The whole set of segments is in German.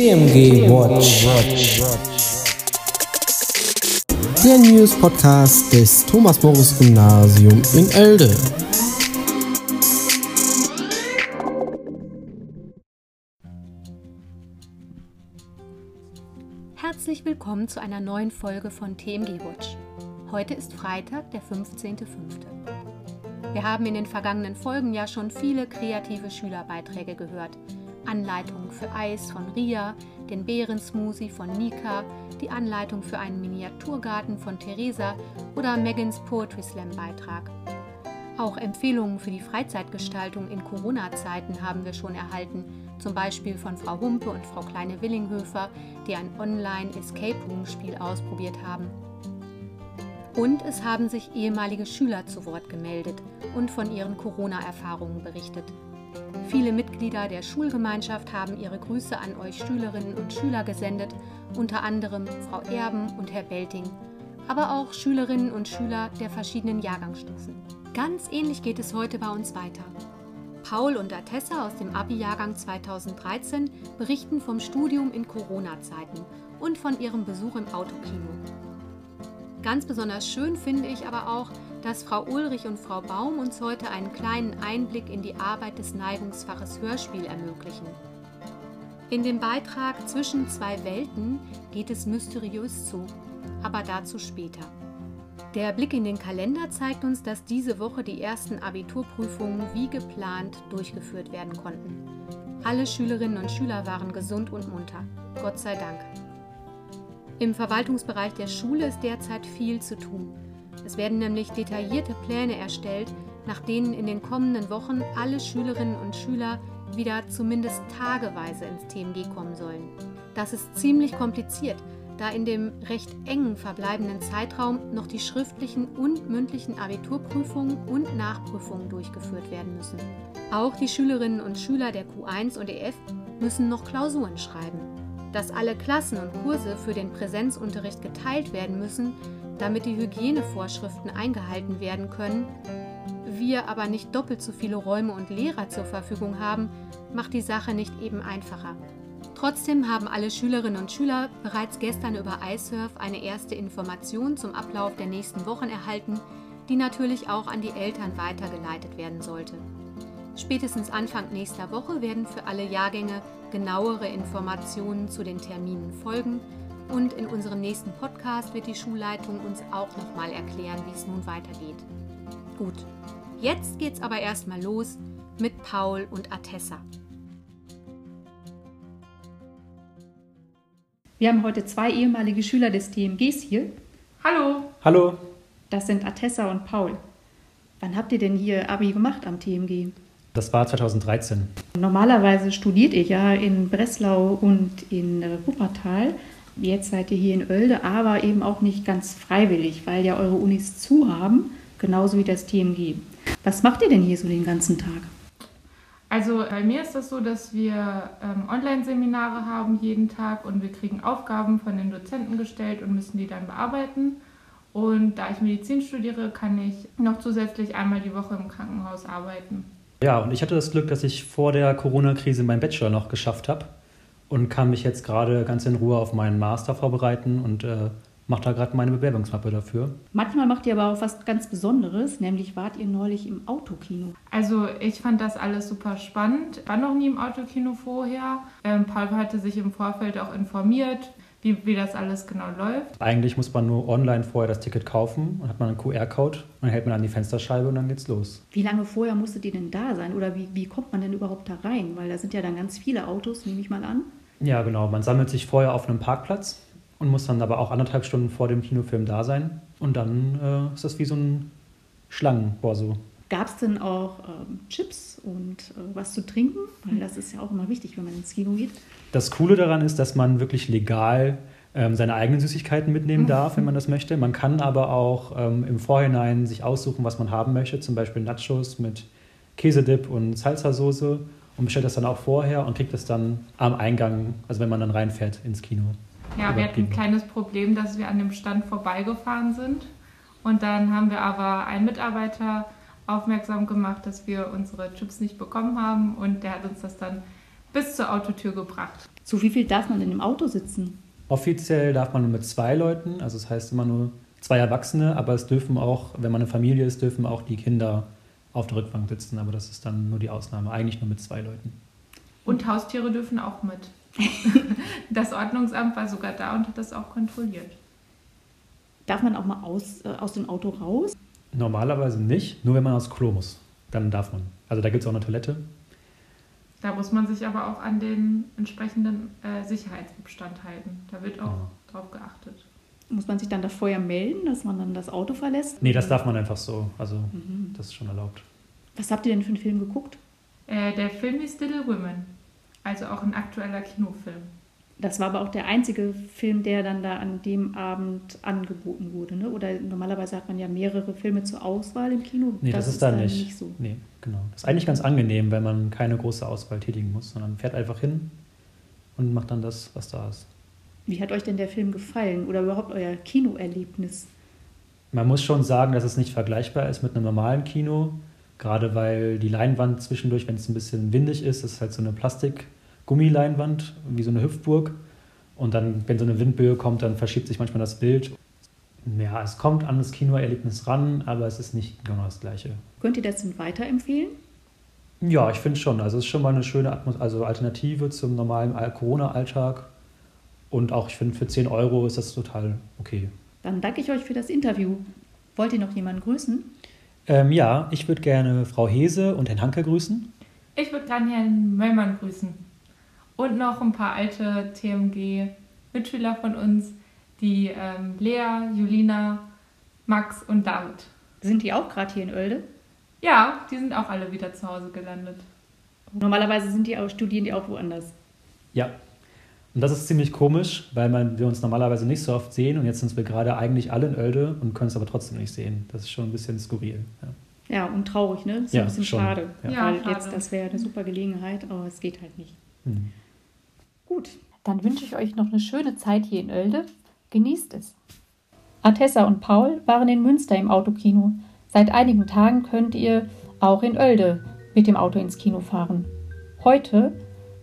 TMG Watch. Der News Podcast des Thomas Morris Gymnasium in Elde. Herzlich willkommen zu einer neuen Folge von TMG Watch. Heute ist Freitag, der 15.05. Wir haben in den vergangenen Folgen ja schon viele kreative Schülerbeiträge gehört. Anleitungen für Eis von Ria, den Beerensmoothie von Nika, die Anleitung für einen Miniaturgarten von Theresa oder Megans Poetry Slam Beitrag. Auch Empfehlungen für die Freizeitgestaltung in Corona-Zeiten haben wir schon erhalten, zum Beispiel von Frau Humpe und Frau Kleine-Willinghöfer, die ein Online-Escape-Room-Spiel ausprobiert haben. Und es haben sich ehemalige Schüler zu Wort gemeldet und von ihren Corona-Erfahrungen berichtet. Viele Mitglieder der Schulgemeinschaft haben ihre Grüße an euch Schülerinnen und Schüler gesendet, unter anderem Frau Erben und Herr Belting, aber auch Schülerinnen und Schüler der verschiedenen Jahrgangsstufen. Ganz ähnlich geht es heute bei uns weiter. Paul und Atessa aus dem Abi-Jahrgang 2013 berichten vom Studium in Corona-Zeiten und von ihrem Besuch im Autokino. Ganz besonders schön finde ich aber auch, dass Frau Ulrich und Frau Baum uns heute einen kleinen Einblick in die Arbeit des Neigungsfaches Hörspiel ermöglichen. In dem Beitrag Zwischen zwei Welten geht es mysteriös zu, aber dazu später. Der Blick in den Kalender zeigt uns, dass diese Woche die ersten Abiturprüfungen wie geplant durchgeführt werden konnten. Alle Schülerinnen und Schüler waren gesund und munter. Gott sei Dank. Im Verwaltungsbereich der Schule ist derzeit viel zu tun. Es werden nämlich detaillierte Pläne erstellt, nach denen in den kommenden Wochen alle Schülerinnen und Schüler wieder zumindest tageweise ins TMG kommen sollen. Das ist ziemlich kompliziert, da in dem recht engen verbleibenden Zeitraum noch die schriftlichen und mündlichen Abiturprüfungen und Nachprüfungen durchgeführt werden müssen. Auch die Schülerinnen und Schüler der Q1 und EF müssen noch Klausuren schreiben dass alle Klassen und Kurse für den Präsenzunterricht geteilt werden müssen, damit die Hygienevorschriften eingehalten werden können, wir aber nicht doppelt so viele Räume und Lehrer zur Verfügung haben, macht die Sache nicht eben einfacher. Trotzdem haben alle Schülerinnen und Schüler bereits gestern über iSurf eine erste Information zum Ablauf der nächsten Wochen erhalten, die natürlich auch an die Eltern weitergeleitet werden sollte. Spätestens Anfang nächster Woche werden für alle Jahrgänge genauere Informationen zu den Terminen folgen und in unserem nächsten Podcast wird die Schulleitung uns auch nochmal erklären, wie es nun weitergeht. Gut, jetzt geht's aber erstmal los mit Paul und Atessa. Wir haben heute zwei ehemalige Schüler des TMGs hier. Hallo. Hallo. Das sind Atessa und Paul. Wann habt ihr denn hier Abi gemacht am TMG? Das war 2013. Normalerweise studiert ihr ja in Breslau und in äh, Wuppertal. Jetzt seid ihr hier in Oelde, aber eben auch nicht ganz freiwillig, weil ja eure Unis zu haben, genauso wie das TMG. Was macht ihr denn hier so den ganzen Tag? Also bei mir ist das so, dass wir ähm, Online-Seminare haben jeden Tag und wir kriegen Aufgaben von den Dozenten gestellt und müssen die dann bearbeiten. Und da ich Medizin studiere, kann ich noch zusätzlich einmal die Woche im Krankenhaus arbeiten. Ja, und ich hatte das Glück, dass ich vor der Corona-Krise meinen Bachelor noch geschafft habe und kann mich jetzt gerade ganz in Ruhe auf meinen Master vorbereiten und äh, mache da gerade meine Bewerbungsmappe dafür. Manchmal macht ihr aber auch was ganz Besonderes, nämlich wart ihr neulich im Autokino. Also ich fand das alles super spannend. War noch nie im Autokino vorher. Ähm, Paul hatte sich im Vorfeld auch informiert, wie, wie das alles genau läuft. Eigentlich muss man nur online vorher das Ticket kaufen und hat man einen QR-Code und dann hält man an die Fensterscheibe und dann geht's los. Wie lange vorher musstet ihr denn da sein oder wie, wie kommt man denn überhaupt da rein? Weil da sind ja dann ganz viele Autos, nehme ich mal an. Ja, genau. Man sammelt sich vorher auf einem Parkplatz und muss dann aber auch anderthalb Stunden vor dem Kinofilm da sein. Und dann äh, ist das wie so ein Schlangenborso. Gab es denn auch ähm, Chips und äh, was zu trinken? Weil das ist ja auch immer wichtig, wenn man ins Kino geht. Das Coole daran ist, dass man wirklich legal ähm, seine eigenen Süßigkeiten mitnehmen darf, wenn man das möchte. Man kann aber auch ähm, im Vorhinein sich aussuchen, was man haben möchte, zum Beispiel Nachos mit Käsedip und Salsa-Soße und bestellt das dann auch vorher und kriegt das dann am Eingang, also wenn man dann reinfährt ins Kino. Ja, wir hatten ein kleines Problem, dass wir an dem Stand vorbeigefahren sind und dann haben wir aber einen Mitarbeiter aufmerksam gemacht, dass wir unsere Chips nicht bekommen haben und der hat uns das dann bis zur Autotür gebracht. Zu wie viel darf man denn im Auto sitzen? Offiziell darf man nur mit zwei Leuten, also das heißt immer nur zwei Erwachsene, aber es dürfen auch, wenn man eine Familie ist, dürfen auch die Kinder auf der Rückbank sitzen, aber das ist dann nur die Ausnahme, eigentlich nur mit zwei Leuten. Und Haustiere dürfen auch mit. das Ordnungsamt war sogar da und hat das auch kontrolliert. Darf man auch mal aus, äh, aus dem Auto raus? Normalerweise nicht, nur wenn man aufs Klo muss. Dann darf man. Also da gibt es auch eine Toilette. Da muss man sich aber auch an den entsprechenden äh, Sicherheitsabstand halten. Da wird auch ja. drauf geachtet. Muss man sich dann da vorher melden, dass man dann das Auto verlässt? Nee, das darf man einfach so. Also mhm. das ist schon erlaubt. Was habt ihr denn für einen Film geguckt? Äh, der Film ist Little Women. Also auch ein aktueller Kinofilm. Das war aber auch der einzige Film, der dann da an dem Abend angeboten wurde, ne? Oder normalerweise hat man ja mehrere Filme zur Auswahl im Kino. Nee, das, das ist, da nicht. nicht so. Nee, genau. Das ist eigentlich ganz angenehm, wenn man keine große Auswahl tätigen muss, sondern fährt einfach hin und macht dann das, was da ist. Wie hat euch denn der Film gefallen oder überhaupt euer Kinoerlebnis? Man muss schon sagen, dass es nicht vergleichbar ist mit einem normalen Kino, gerade weil die Leinwand zwischendurch, wenn es ein bisschen windig ist, ist halt so eine Plastik- Gummileinwand, wie so eine Hüpfburg. Und dann, wenn so eine Windböe kommt, dann verschiebt sich manchmal das Bild. Ja, es kommt an das Kinoerlebnis ran, aber es ist nicht genau das Gleiche. Könnt ihr das denn weiterempfehlen? Ja, ich finde schon. Also es ist schon mal eine schöne Atmos also Alternative zum normalen Corona-Alltag. Und auch, ich finde, für 10 Euro ist das total okay. Dann danke ich euch für das Interview. Wollt ihr noch jemanden grüßen? Ähm, ja, ich würde gerne Frau Hese und Herrn Hanke grüßen. Ich würde gerne Herrn Möllmann grüßen und noch ein paar alte TMG-Mitschüler von uns, die ähm, Lea, Julina, Max und David. Sind die auch gerade hier in Oelde? Ja, die sind auch alle wieder zu Hause gelandet. Normalerweise sind die auch, studieren die auch woanders. Ja. Und das ist ziemlich komisch, weil man, wir uns normalerweise nicht so oft sehen und jetzt sind wir gerade eigentlich alle in Oelde und können es aber trotzdem nicht sehen. Das ist schon ein bisschen skurril. Ja, ja und traurig, ne? Das ist ja, ein bisschen schon. schade. Ja, ja weil schade. jetzt, das wäre eine super Gelegenheit, aber es geht halt nicht. Mhm. Gut, dann wünsche ich euch noch eine schöne Zeit hier in Oelde. Genießt es. Artessa und Paul waren in Münster im Autokino. Seit einigen Tagen könnt ihr auch in Oelde mit dem Auto ins Kino fahren. Heute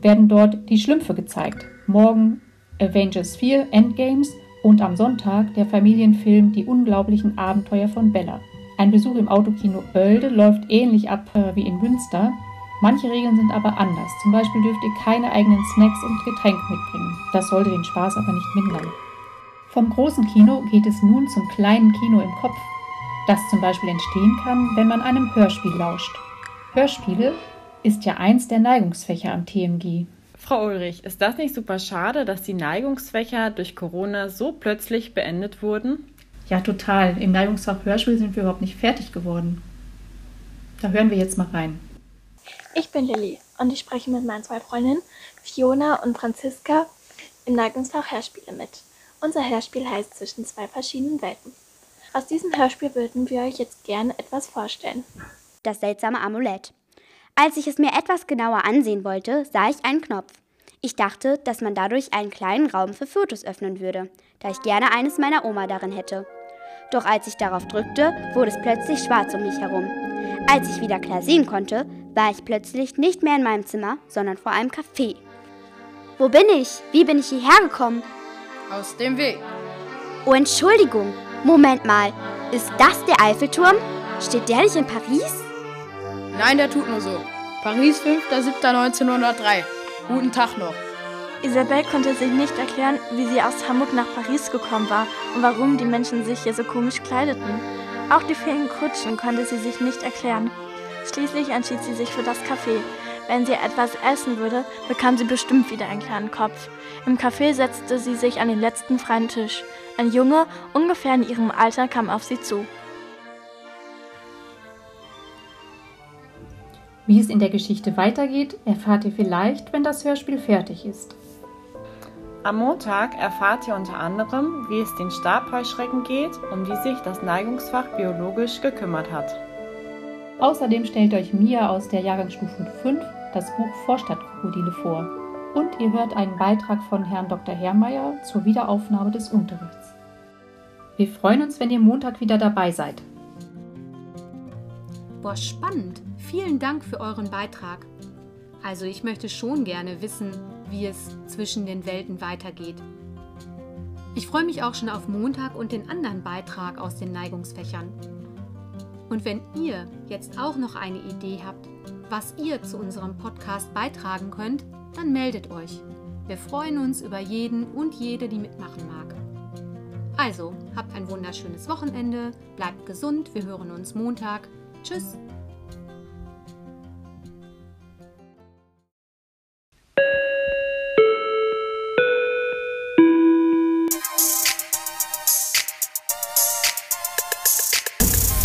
werden dort die Schlümpfe gezeigt. Morgen Avengers 4 Endgames und am Sonntag der Familienfilm Die unglaublichen Abenteuer von Bella. Ein Besuch im Autokino Oelde läuft ähnlich ab äh, wie in Münster. Manche Regeln sind aber anders. Zum Beispiel dürft ihr keine eigenen Snacks und Getränke mitbringen. Das sollte den Spaß aber nicht mindern. Vom großen Kino geht es nun zum kleinen Kino im Kopf, das zum Beispiel entstehen kann, wenn man einem Hörspiel lauscht. Hörspiele ist ja eins der Neigungsfächer am TMG. Frau Ulrich, ist das nicht super schade, dass die Neigungsfächer durch Corona so plötzlich beendet wurden? Ja, total. Im Neigungsfach Hörspiel sind wir überhaupt nicht fertig geworden. Da hören wir jetzt mal rein. Ich bin Lilly und ich spreche mit meinen zwei Freundinnen Fiona und Franziska im Neigungsfach Hörspiele mit. Unser Hörspiel heißt Zwischen zwei verschiedenen Welten. Aus diesem Hörspiel würden wir euch jetzt gerne etwas vorstellen. Das seltsame Amulett. Als ich es mir etwas genauer ansehen wollte, sah ich einen Knopf. Ich dachte, dass man dadurch einen kleinen Raum für Fotos öffnen würde, da ich gerne eines meiner Oma darin hätte. Doch als ich darauf drückte, wurde es plötzlich schwarz um mich herum. Als ich wieder klar sehen konnte, war ich plötzlich nicht mehr in meinem Zimmer, sondern vor einem Café. Wo bin ich? Wie bin ich hierher gekommen? Aus dem Weg. Oh, Entschuldigung. Moment mal. Ist das der Eiffelturm? Steht der nicht in Paris? Nein, der tut nur so. Paris, 5.7.1903. Guten Tag noch. Isabel konnte sich nicht erklären, wie sie aus Hamburg nach Paris gekommen war und warum die Menschen sich hier so komisch kleideten. Auch die vielen Kutschen konnte sie sich nicht erklären. Schließlich entschied sie sich für das Café. Wenn sie etwas essen würde, bekam sie bestimmt wieder einen kleinen Kopf. Im Café setzte sie sich an den letzten freien Tisch. Ein Junge, ungefähr in ihrem Alter, kam auf sie zu. Wie es in der Geschichte weitergeht, erfahrt ihr vielleicht, wenn das Hörspiel fertig ist. Am Montag erfahrt ihr unter anderem, wie es den Stabheuschrecken geht, um die sich das Neigungsfach biologisch gekümmert hat. Außerdem stellt euch Mia aus der Jahrgangsstufe 5 das Buch Vorstadtkrokodile vor. Und ihr hört einen Beitrag von Herrn Dr. Herrmeier zur Wiederaufnahme des Unterrichts. Wir freuen uns, wenn ihr Montag wieder dabei seid. Boah, spannend. Vielen Dank für euren Beitrag. Also ich möchte schon gerne wissen, wie es zwischen den Welten weitergeht. Ich freue mich auch schon auf Montag und den anderen Beitrag aus den Neigungsfächern. Und wenn ihr jetzt auch noch eine Idee habt, was ihr zu unserem Podcast beitragen könnt, dann meldet euch. Wir freuen uns über jeden und jede, die mitmachen mag. Also, habt ein wunderschönes Wochenende, bleibt gesund, wir hören uns Montag. Tschüss!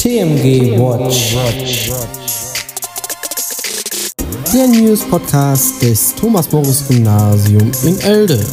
TMG Watch. Der News Podcast des Thomas Morris Gymnasium in Elde.